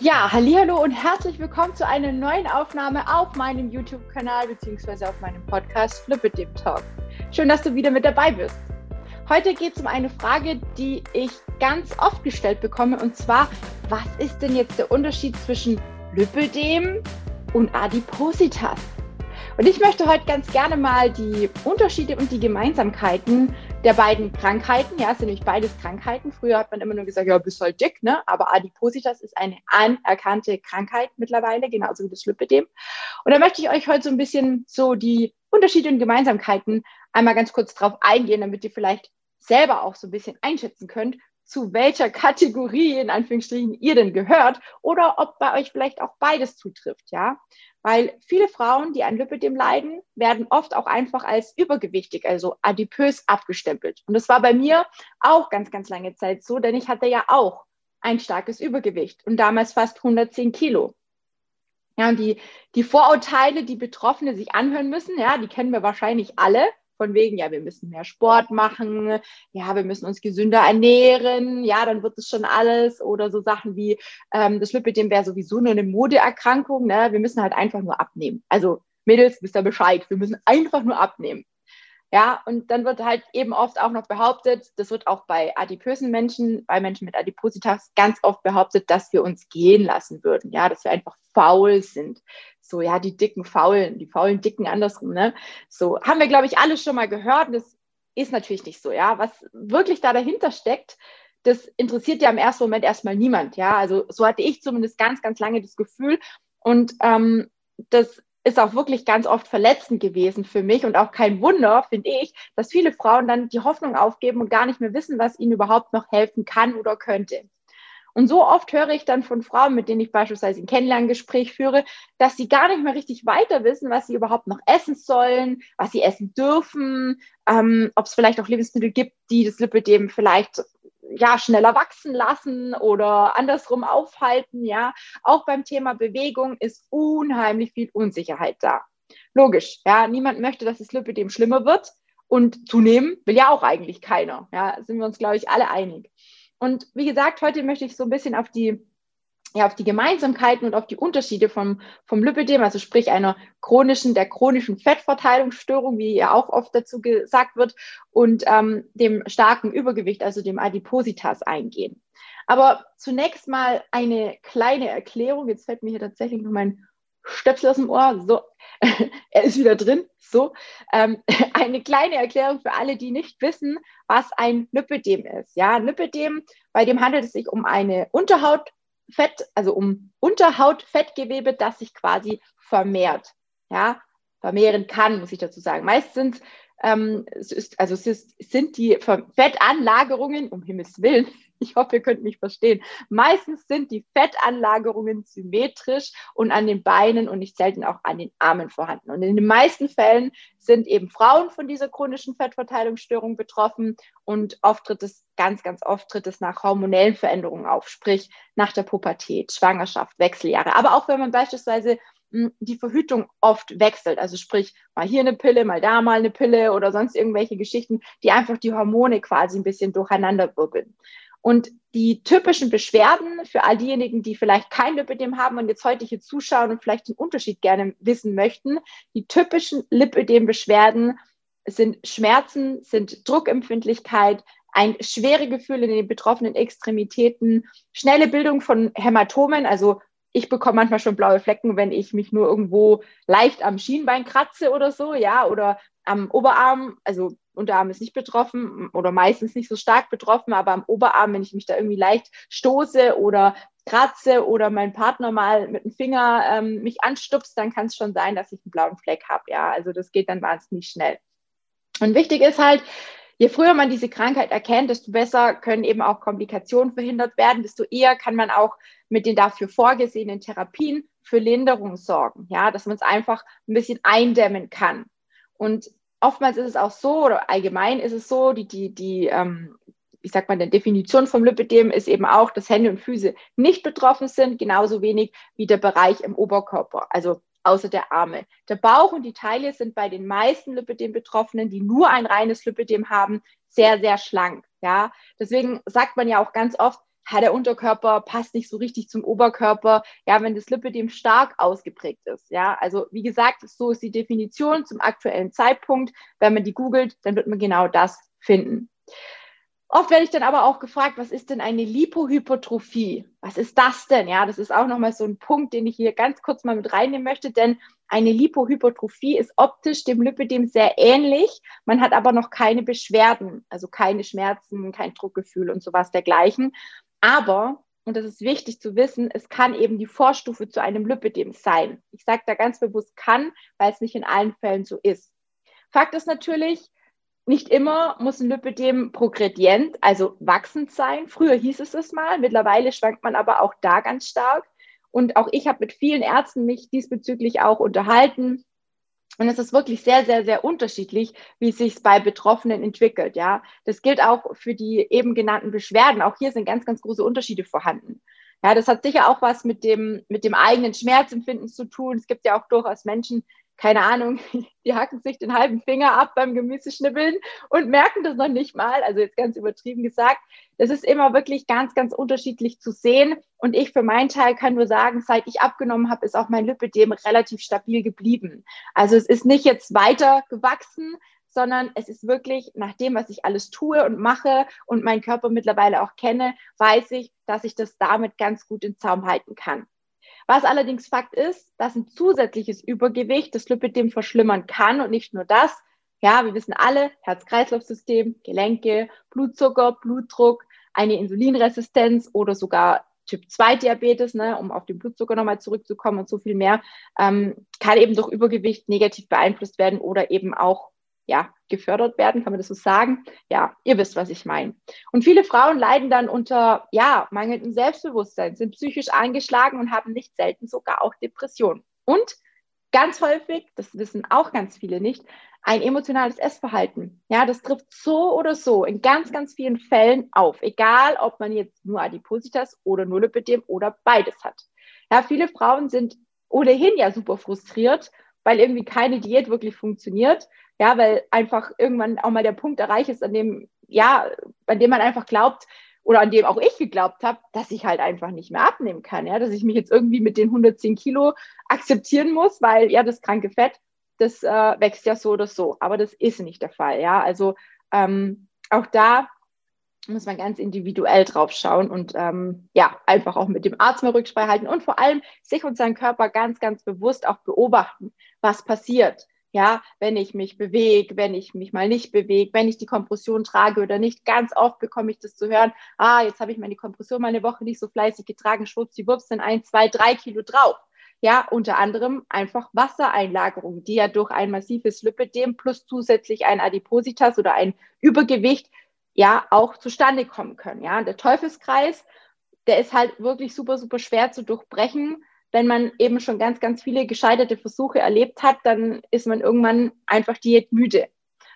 Ja, hallo und herzlich willkommen zu einer neuen Aufnahme auf meinem YouTube-Kanal bzw. auf meinem Podcast Flip It Dem Talk. Schön, dass du wieder mit dabei bist. Heute geht es um eine Frage, die ich ganz oft gestellt bekomme und zwar, was ist denn jetzt der Unterschied zwischen Lipödem und Adipositas? Und ich möchte heute ganz gerne mal die Unterschiede und die Gemeinsamkeiten der beiden Krankheiten, ja, es sind nämlich beides Krankheiten. Früher hat man immer nur gesagt, ja, bist halt dick, ne? Aber Adipositas ist eine anerkannte Krankheit mittlerweile, genauso wie das Lipidem. Und da möchte ich euch heute so ein bisschen so die Unterschiede und Gemeinsamkeiten einmal ganz kurz drauf eingehen, damit ihr vielleicht selber auch so ein bisschen einschätzen könnt, zu welcher Kategorie in Anführungsstrichen ihr denn gehört oder ob bei euch vielleicht auch beides zutrifft, ja. Weil viele Frauen, die an Lipidem leiden, werden oft auch einfach als übergewichtig, also adipös abgestempelt. Und das war bei mir auch ganz, ganz lange Zeit so, denn ich hatte ja auch ein starkes Übergewicht und damals fast 110 Kilo. Ja, und die, die Vorurteile, die Betroffene sich anhören müssen, ja, die kennen wir wahrscheinlich alle von wegen, ja, wir müssen mehr Sport machen, ja, wir müssen uns gesünder ernähren, ja, dann wird es schon alles oder so Sachen wie, ähm, das Lipidem wäre sowieso nur eine Modeerkrankung, ne? wir müssen halt einfach nur abnehmen. Also Mädels, wisst ihr Bescheid, wir müssen einfach nur abnehmen. Ja, und dann wird halt eben oft auch noch behauptet, das wird auch bei adipösen Menschen, bei Menschen mit Adipositas ganz oft behauptet, dass wir uns gehen lassen würden, ja, dass wir einfach faul sind. So, ja, die dicken Faulen, die faulen Dicken andersrum, ne? So, haben wir, glaube ich, alle schon mal gehört. Und das ist natürlich nicht so, ja. Was wirklich da dahinter steckt, das interessiert ja im ersten Moment erstmal niemand, ja. Also so hatte ich zumindest ganz, ganz lange das Gefühl. Und ähm, das ist auch wirklich ganz oft verletzend gewesen für mich und auch kein Wunder, finde ich, dass viele Frauen dann die Hoffnung aufgeben und gar nicht mehr wissen, was ihnen überhaupt noch helfen kann oder könnte. Und so oft höre ich dann von Frauen, mit denen ich beispielsweise ein Kennenlerngespräch führe, dass sie gar nicht mehr richtig weiter wissen, was sie überhaupt noch essen sollen, was sie essen dürfen, ähm, ob es vielleicht auch Lebensmittel gibt, die das Lipidem vielleicht ja, schneller wachsen lassen oder andersrum aufhalten, ja. Auch beim Thema Bewegung ist unheimlich viel Unsicherheit da. Logisch, ja. Niemand möchte, dass das Lipidem schlimmer wird und zunehmen will ja auch eigentlich keiner. Ja, sind wir uns, glaube ich, alle einig. Und wie gesagt, heute möchte ich so ein bisschen auf die ja, auf die Gemeinsamkeiten und auf die Unterschiede vom, vom Lipidem, also sprich einer chronischen, der chronischen Fettverteilungsstörung, wie ja auch oft dazu gesagt wird, und ähm, dem starken Übergewicht, also dem Adipositas eingehen. Aber zunächst mal eine kleine Erklärung. Jetzt fällt mir hier tatsächlich noch mein Stöpsel aus dem Ohr. So, er ist wieder drin. So, ähm, eine kleine Erklärung für alle, die nicht wissen, was ein Lipidem ist. Ja, Lipidem, bei dem handelt es sich um eine Unterhaut Fett, also um Unterhautfettgewebe, das sich quasi vermehrt. Ja, vermehren kann, muss ich dazu sagen. Meistens ähm, es ist, also es ist, sind die Fettanlagerungen, um Himmels Willen, ich hoffe, ihr könnt mich verstehen. Meistens sind die Fettanlagerungen symmetrisch und an den Beinen und nicht selten auch an den Armen vorhanden. Und in den meisten Fällen sind eben Frauen von dieser chronischen Fettverteilungsstörung betroffen und oft tritt es, ganz, ganz oft tritt es nach hormonellen Veränderungen auf, sprich nach der Pubertät, Schwangerschaft, Wechseljahre. Aber auch wenn man beispielsweise die Verhütung oft wechselt. Also sprich, mal hier eine Pille, mal da mal eine Pille oder sonst irgendwelche Geschichten, die einfach die Hormone quasi ein bisschen durcheinander wirbeln. Und die typischen Beschwerden für all diejenigen, die vielleicht kein Lipödem haben und jetzt heute hier zuschauen und vielleicht den Unterschied gerne wissen möchten, die typischen Lipödem-Beschwerden sind Schmerzen, sind Druckempfindlichkeit, ein schwere Gefühl in den betroffenen Extremitäten, schnelle Bildung von Hämatomen, also ich bekomme manchmal schon blaue Flecken, wenn ich mich nur irgendwo leicht am Schienbein kratze oder so, ja, oder am Oberarm, also Unterarm ist nicht betroffen oder meistens nicht so stark betroffen, aber am Oberarm, wenn ich mich da irgendwie leicht stoße oder kratze oder mein Partner mal mit dem Finger ähm, mich anstupst, dann kann es schon sein, dass ich einen blauen Fleck habe. Ja, also das geht dann wahnsinnig schnell. Und wichtig ist halt, je früher man diese Krankheit erkennt, desto besser können eben auch Komplikationen verhindert werden, desto eher kann man auch mit den dafür vorgesehenen Therapien für Linderung sorgen. Ja, dass man es einfach ein bisschen eindämmen kann. Und oftmals ist es auch so, oder allgemein ist es so, die, die, die, ähm, ich sag mal, die Definition vom Lipidem ist eben auch, dass Hände und Füße nicht betroffen sind, genauso wenig wie der Bereich im Oberkörper, also außer der Arme. Der Bauch und die Taille sind bei den meisten Lipidem-Betroffenen, die nur ein reines Lipidem haben, sehr, sehr schlank. Ja, deswegen sagt man ja auch ganz oft, ja, der Unterkörper passt nicht so richtig zum Oberkörper, ja, wenn das Lipidem stark ausgeprägt ist, ja. Also wie gesagt, so ist die Definition zum aktuellen Zeitpunkt. Wenn man die googelt, dann wird man genau das finden. Oft werde ich dann aber auch gefragt, was ist denn eine Lipohypertrophie? Was ist das denn? Ja, das ist auch nochmal so ein Punkt, den ich hier ganz kurz mal mit reinnehmen möchte, denn eine Lipohypertrophie ist optisch dem Lipidem sehr ähnlich. Man hat aber noch keine Beschwerden, also keine Schmerzen, kein Druckgefühl und sowas dergleichen. Aber, und das ist wichtig zu wissen, es kann eben die Vorstufe zu einem Lipidem sein. Ich sage da ganz bewusst kann, weil es nicht in allen Fällen so ist. Fakt ist natürlich, nicht immer muss ein Lipidem progredient, also wachsend sein. Früher hieß es es mal, mittlerweile schwankt man aber auch da ganz stark. Und auch ich habe mit vielen Ärzten mich diesbezüglich auch unterhalten. Und es ist wirklich sehr, sehr, sehr unterschiedlich, wie es sich bei Betroffenen entwickelt. Ja, das gilt auch für die eben genannten Beschwerden. Auch hier sind ganz, ganz große Unterschiede vorhanden. Ja, das hat sicher auch was mit dem, mit dem eigenen Schmerzempfinden zu tun. Es gibt ja auch durchaus Menschen, keine Ahnung, die hacken sich den halben Finger ab beim Gemüseschnibbeln und merken das noch nicht mal. Also jetzt ganz übertrieben gesagt. Das ist immer wirklich ganz, ganz unterschiedlich zu sehen. Und ich für meinen Teil kann nur sagen, seit ich abgenommen habe, ist auch mein Lipidem relativ stabil geblieben. Also es ist nicht jetzt weiter gewachsen, sondern es ist wirklich nach dem, was ich alles tue und mache und meinen Körper mittlerweile auch kenne, weiß ich, dass ich das damit ganz gut in Zaum halten kann. Was allerdings Fakt ist, dass ein zusätzliches Übergewicht das Lipidem verschlimmern kann und nicht nur das. Ja, wir wissen alle, Herz-Kreislauf-System, Gelenke, Blutzucker, Blutdruck, eine Insulinresistenz oder sogar Typ-2-Diabetes, ne, um auf den Blutzucker nochmal zurückzukommen und so viel mehr, ähm, kann eben durch Übergewicht negativ beeinflusst werden oder eben auch ja, gefördert werden, kann man das so sagen? Ja, ihr wisst, was ich meine. Und viele Frauen leiden dann unter, ja, mangelndem Selbstbewusstsein, sind psychisch angeschlagen und haben nicht selten sogar auch Depressionen. Und ganz häufig, das wissen auch ganz viele nicht, ein emotionales Essverhalten. Ja, das trifft so oder so in ganz, ganz vielen Fällen auf, egal ob man jetzt nur Adipositas oder nur Lipidem oder beides hat. Ja, viele Frauen sind ohnehin ja super frustriert, weil irgendwie keine Diät wirklich funktioniert. Ja, weil einfach irgendwann auch mal der Punkt erreicht ist, an dem, ja, an dem man einfach glaubt, oder an dem auch ich geglaubt habe, dass ich halt einfach nicht mehr abnehmen kann, ja, dass ich mich jetzt irgendwie mit den 110 Kilo akzeptieren muss, weil ja das kranke Fett, das äh, wächst ja so oder so, aber das ist nicht der Fall, ja, also ähm, auch da muss man ganz individuell drauf schauen und ähm, ja, einfach auch mit dem Arzt mal Rücksprache halten und vor allem sich und seinen Körper ganz, ganz bewusst auch beobachten, was passiert. Ja, wenn ich mich bewege, wenn ich mich mal nicht bewege, wenn ich die Kompression trage oder nicht. Ganz oft bekomme ich das zu hören, ah, jetzt habe ich meine Kompression mal eine Woche nicht so fleißig getragen, schwuppsdiwupps, sind ein, zwei, drei Kilo drauf. Ja, unter anderem einfach Wassereinlagerung, die ja durch ein massives Lipidem plus zusätzlich ein Adipositas oder ein Übergewicht ja auch zustande kommen können. Ja, der Teufelskreis, der ist halt wirklich super, super schwer zu durchbrechen. Wenn man eben schon ganz, ganz viele gescheiterte Versuche erlebt hat, dann ist man irgendwann einfach diätmüde.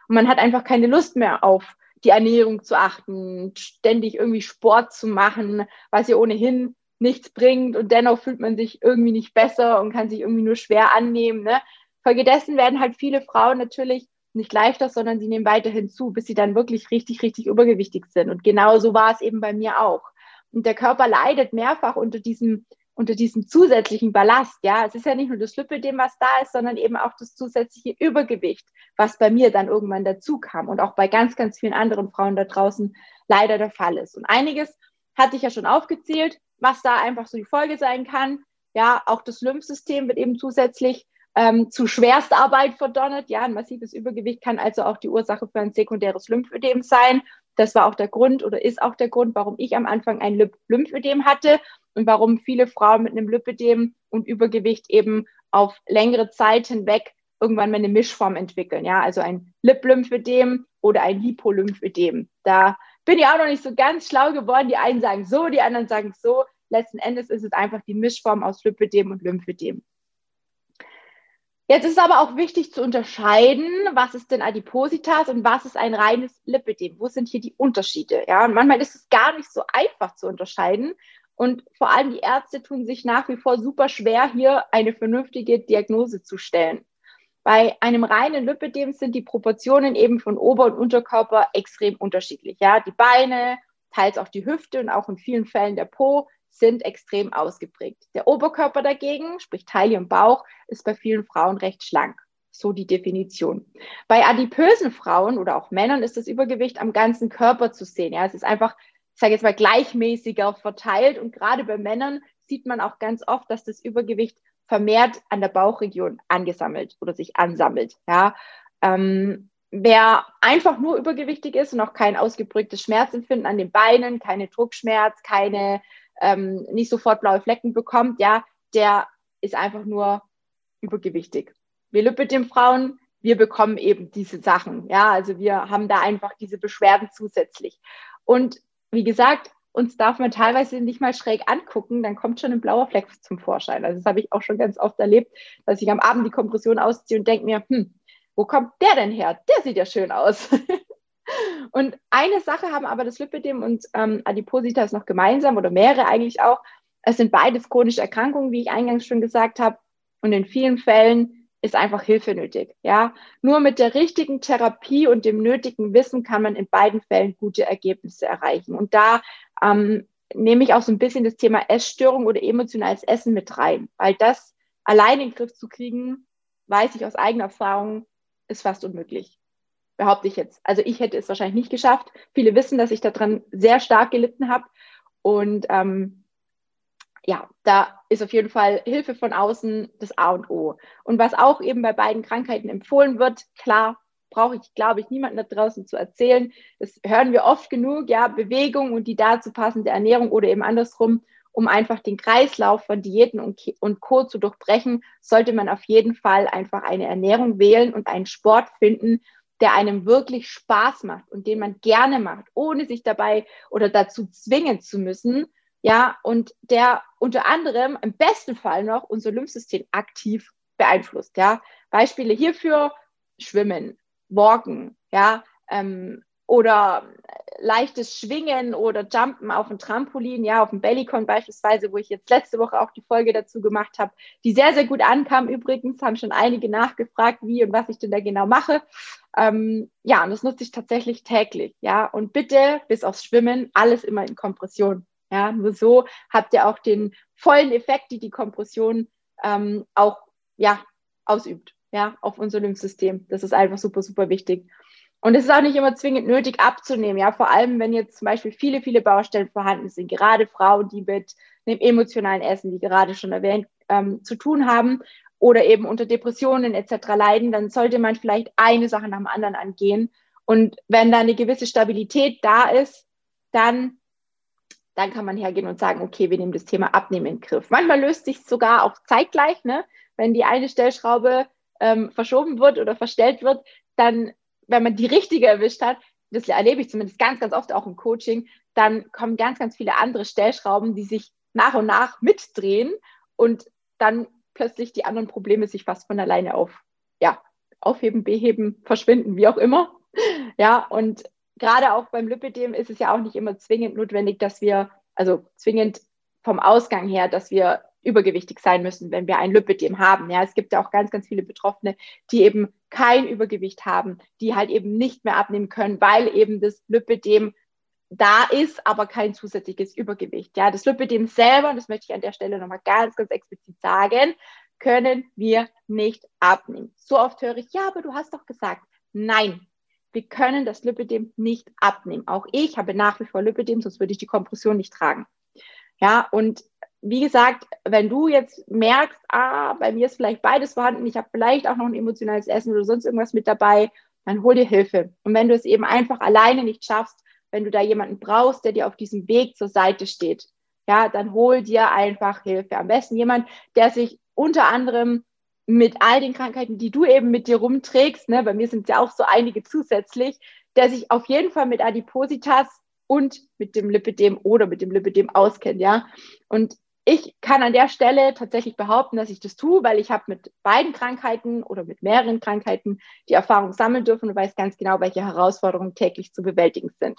Und man hat einfach keine Lust mehr auf die Ernährung zu achten, ständig irgendwie Sport zu machen, was ja ohnehin nichts bringt und dennoch fühlt man sich irgendwie nicht besser und kann sich irgendwie nur schwer annehmen. Ne? Folgedessen werden halt viele Frauen natürlich nicht leichter, sondern sie nehmen weiterhin zu, bis sie dann wirklich richtig, richtig übergewichtig sind. Und genau so war es eben bei mir auch. Und der Körper leidet mehrfach unter diesem, unter diesem zusätzlichen Ballast. Ja, es ist ja nicht nur das Lipidem, was da ist, sondern eben auch das zusätzliche Übergewicht, was bei mir dann irgendwann dazu kam und auch bei ganz, ganz vielen anderen Frauen da draußen leider der Fall ist. Und einiges hatte ich ja schon aufgezählt, was da einfach so die Folge sein kann. Ja, auch das Lymphsystem wird eben zusätzlich ähm, zu Schwerstarbeit verdonnert. Ja, ein massives Übergewicht kann also auch die Ursache für ein sekundäres Lymphödem sein. Das war auch der Grund oder ist auch der Grund, warum ich am Anfang ein Lymphödem hatte und warum viele Frauen mit einem Lipödem und Übergewicht eben auf längere Zeit hinweg irgendwann mal eine Mischform entwickeln. Ja, also ein Lip-Lymphödem oder ein Lipolymphödem. Da bin ich auch noch nicht so ganz schlau geworden. Die einen sagen so, die anderen sagen so. Letzten Endes ist es einfach die Mischform aus Lipödem und Lymphödem. Jetzt ist aber auch wichtig zu unterscheiden, was ist denn Adipositas und was ist ein reines Lipidem? Wo sind hier die Unterschiede? Ja, und manchmal ist es gar nicht so einfach zu unterscheiden. Und vor allem die Ärzte tun sich nach wie vor super schwer, hier eine vernünftige Diagnose zu stellen. Bei einem reinen Lipidem sind die Proportionen eben von Ober- und Unterkörper extrem unterschiedlich. Ja, die Beine, teils auch die Hüfte und auch in vielen Fällen der Po sind extrem ausgeprägt. Der Oberkörper dagegen, sprich Taille und Bauch, ist bei vielen Frauen recht schlank. So die Definition. Bei adipösen Frauen oder auch Männern ist das Übergewicht am ganzen Körper zu sehen. Ja, es ist einfach, ich sage jetzt mal, gleichmäßiger verteilt. Und gerade bei Männern sieht man auch ganz oft, dass das Übergewicht vermehrt an der Bauchregion angesammelt oder sich ansammelt. Ja, ähm, wer einfach nur übergewichtig ist und auch kein ausgeprägtes Schmerzempfinden an den Beinen, keine Druckschmerz, keine ähm, nicht sofort blaue Flecken bekommt, ja, der ist einfach nur übergewichtig. Wir Lipidem-Frauen, wir bekommen eben diese Sachen. Ja, also wir haben da einfach diese Beschwerden zusätzlich. Und wie gesagt, uns darf man teilweise nicht mal schräg angucken, dann kommt schon ein blauer Fleck zum Vorschein. Also das habe ich auch schon ganz oft erlebt, dass ich am Abend die Kompression ausziehe und denke mir, hm, wo kommt der denn her? Der sieht ja schön aus. und eine Sache haben aber das Lipidem und ähm, Adipositas noch gemeinsam oder mehrere eigentlich auch. Es sind beides chronische Erkrankungen, wie ich eingangs schon gesagt habe. Und in vielen Fällen ist einfach Hilfe nötig. Ja, nur mit der richtigen Therapie und dem nötigen Wissen kann man in beiden Fällen gute Ergebnisse erreichen. Und da ähm, nehme ich auch so ein bisschen das Thema Essstörung oder emotionales Essen mit rein, weil das allein in den Griff zu kriegen, weiß ich aus eigener Erfahrung, ist fast unmöglich. Behaupte ich jetzt. Also ich hätte es wahrscheinlich nicht geschafft. Viele wissen, dass ich daran sehr stark gelitten habe. Und ähm, ja, da ist auf jeden Fall Hilfe von außen das A und O. Und was auch eben bei beiden Krankheiten empfohlen wird, klar, brauche ich, glaube ich, niemanden da draußen zu erzählen. Das hören wir oft genug, ja, Bewegung und die dazu passende Ernährung oder eben andersrum, um einfach den Kreislauf von Diäten und, und Co. zu durchbrechen, sollte man auf jeden Fall einfach eine Ernährung wählen und einen Sport finden, der einem wirklich Spaß macht und den man gerne macht, ohne sich dabei oder dazu zwingen zu müssen. Ja, und der unter anderem im besten Fall noch unser Lymphsystem aktiv beeinflusst. Ja, Beispiele hierfür: Schwimmen, Walken, ja, ähm, oder leichtes Schwingen oder Jumpen auf dem Trampolin, ja, auf dem Bellycon beispielsweise, wo ich jetzt letzte Woche auch die Folge dazu gemacht habe, die sehr, sehr gut ankam übrigens, haben schon einige nachgefragt, wie und was ich denn da genau mache. Ähm, ja, und das nutze ich tatsächlich täglich, ja, und bitte bis aufs Schwimmen alles immer in Kompression, ja, nur so habt ihr auch den vollen Effekt, die die Kompression ähm, auch, ja, ausübt, ja, auf unser Lymphsystem. Das ist einfach super, super wichtig. Und es ist auch nicht immer zwingend nötig abzunehmen, ja, vor allem wenn jetzt zum Beispiel viele, viele Baustellen vorhanden sind, gerade Frauen, die mit dem emotionalen Essen, wie gerade schon erwähnt, ähm, zu tun haben oder eben unter Depressionen etc. leiden, dann sollte man vielleicht eine Sache nach dem anderen angehen. Und wenn da eine gewisse Stabilität da ist, dann, dann kann man hergehen und sagen, okay, wir nehmen das Thema Abnehmen in den Griff. Manchmal löst sich sogar auch zeitgleich, ne? wenn die eine Stellschraube ähm, verschoben wird oder verstellt wird, dann wenn man die richtige erwischt hat, das erlebe ich zumindest ganz, ganz oft auch im Coaching, dann kommen ganz, ganz viele andere Stellschrauben, die sich nach und nach mitdrehen und dann plötzlich die anderen Probleme sich fast von alleine auf, ja, aufheben, beheben, verschwinden, wie auch immer. Ja, und gerade auch beim Lipidem ist es ja auch nicht immer zwingend notwendig, dass wir, also zwingend vom Ausgang her, dass wir übergewichtig sein müssen, wenn wir ein Lipidem haben. Ja, es gibt ja auch ganz, ganz viele Betroffene, die eben kein Übergewicht haben, die halt eben nicht mehr abnehmen können, weil eben das Lipidem da ist, aber kein zusätzliches Übergewicht. Ja, das Lipidem selber, das möchte ich an der Stelle nochmal ganz, ganz explizit sagen, können wir nicht abnehmen. So oft höre ich, ja, aber du hast doch gesagt, nein, wir können das Lipidem nicht abnehmen. Auch ich habe nach wie vor Lipidem, sonst würde ich die Kompression nicht tragen. Ja, und wie gesagt, wenn du jetzt merkst, ah, bei mir ist vielleicht beides vorhanden, ich habe vielleicht auch noch ein emotionales Essen oder sonst irgendwas mit dabei, dann hol dir Hilfe. Und wenn du es eben einfach alleine nicht schaffst, wenn du da jemanden brauchst, der dir auf diesem Weg zur Seite steht, ja, dann hol dir einfach Hilfe. Am besten jemand, der sich unter anderem mit all den Krankheiten, die du eben mit dir rumträgst, ne, bei mir sind es ja auch so einige zusätzlich, der sich auf jeden Fall mit Adipositas und mit dem Lipidem oder mit dem Lipidem auskennt, ja. Und ich kann an der Stelle tatsächlich behaupten, dass ich das tue, weil ich habe mit beiden Krankheiten oder mit mehreren Krankheiten die Erfahrung sammeln dürfen und weiß ganz genau, welche Herausforderungen täglich zu bewältigen sind.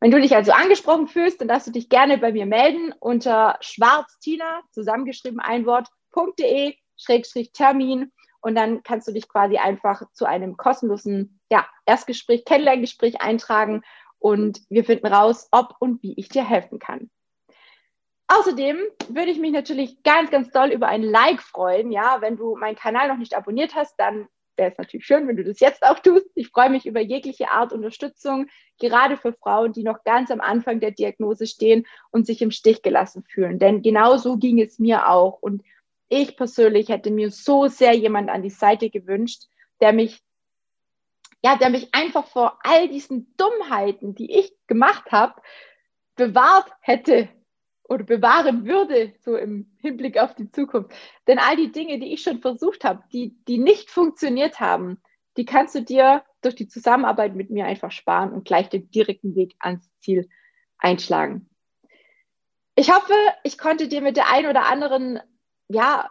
Wenn du dich also angesprochen fühlst, dann darfst du dich gerne bei mir melden unter schwarztina, zusammengeschrieben ein Wort.de, Schrägstrich Termin und dann kannst du dich quasi einfach zu einem kostenlosen ja, Erstgespräch, Kennenlerngespräch eintragen und wir finden raus, ob und wie ich dir helfen kann. Außerdem würde ich mich natürlich ganz, ganz doll über ein Like freuen. Ja, wenn du meinen Kanal noch nicht abonniert hast, dann wäre es natürlich schön, wenn du das jetzt auch tust. Ich freue mich über jegliche Art Unterstützung, gerade für Frauen, die noch ganz am Anfang der Diagnose stehen und sich im Stich gelassen fühlen. Denn genau so ging es mir auch. Und ich persönlich hätte mir so sehr jemand an die Seite gewünscht, der mich, ja, der mich einfach vor all diesen Dummheiten, die ich gemacht habe, bewahrt hätte oder bewahren würde, so im Hinblick auf die Zukunft. Denn all die Dinge, die ich schon versucht habe, die, die nicht funktioniert haben, die kannst du dir durch die Zusammenarbeit mit mir einfach sparen und gleich den direkten Weg ans Ziel einschlagen. Ich hoffe, ich konnte dir mit der ein oder anderen ja,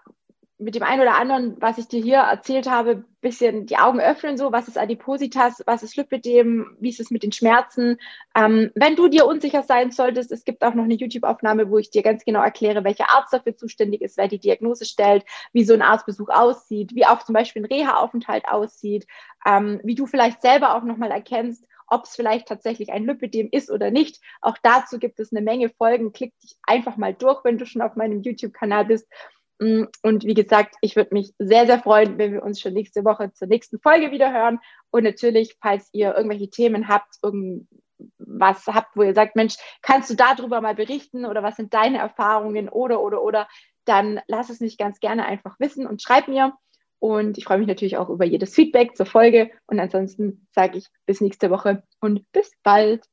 mit dem einen oder anderen, was ich dir hier erzählt habe, bisschen die Augen öffnen, so was ist Adipositas, was ist Lipidem, wie ist es mit den Schmerzen. Ähm, wenn du dir unsicher sein solltest, es gibt auch noch eine YouTube-Aufnahme, wo ich dir ganz genau erkläre, welcher Arzt dafür zuständig ist, wer die Diagnose stellt, wie so ein Arztbesuch aussieht, wie auch zum Beispiel ein Reha-Aufenthalt aussieht, ähm, wie du vielleicht selber auch nochmal erkennst, ob es vielleicht tatsächlich ein Lipidem ist oder nicht. Auch dazu gibt es eine Menge Folgen. Klick dich einfach mal durch, wenn du schon auf meinem YouTube-Kanal bist. Mm, und wie gesagt, ich würde mich sehr, sehr freuen, wenn wir uns schon nächste Woche zur nächsten Folge wieder hören. Und natürlich, falls ihr irgendwelche Themen habt, irgendwas habt, wo ihr sagt, Mensch, kannst du darüber mal berichten oder was sind deine Erfahrungen oder, oder, oder, dann lass es mich ganz gerne einfach wissen und schreib mir. Und ich freue mich natürlich auch über jedes Feedback zur Folge. Und ansonsten sage ich bis nächste Woche und bis bald.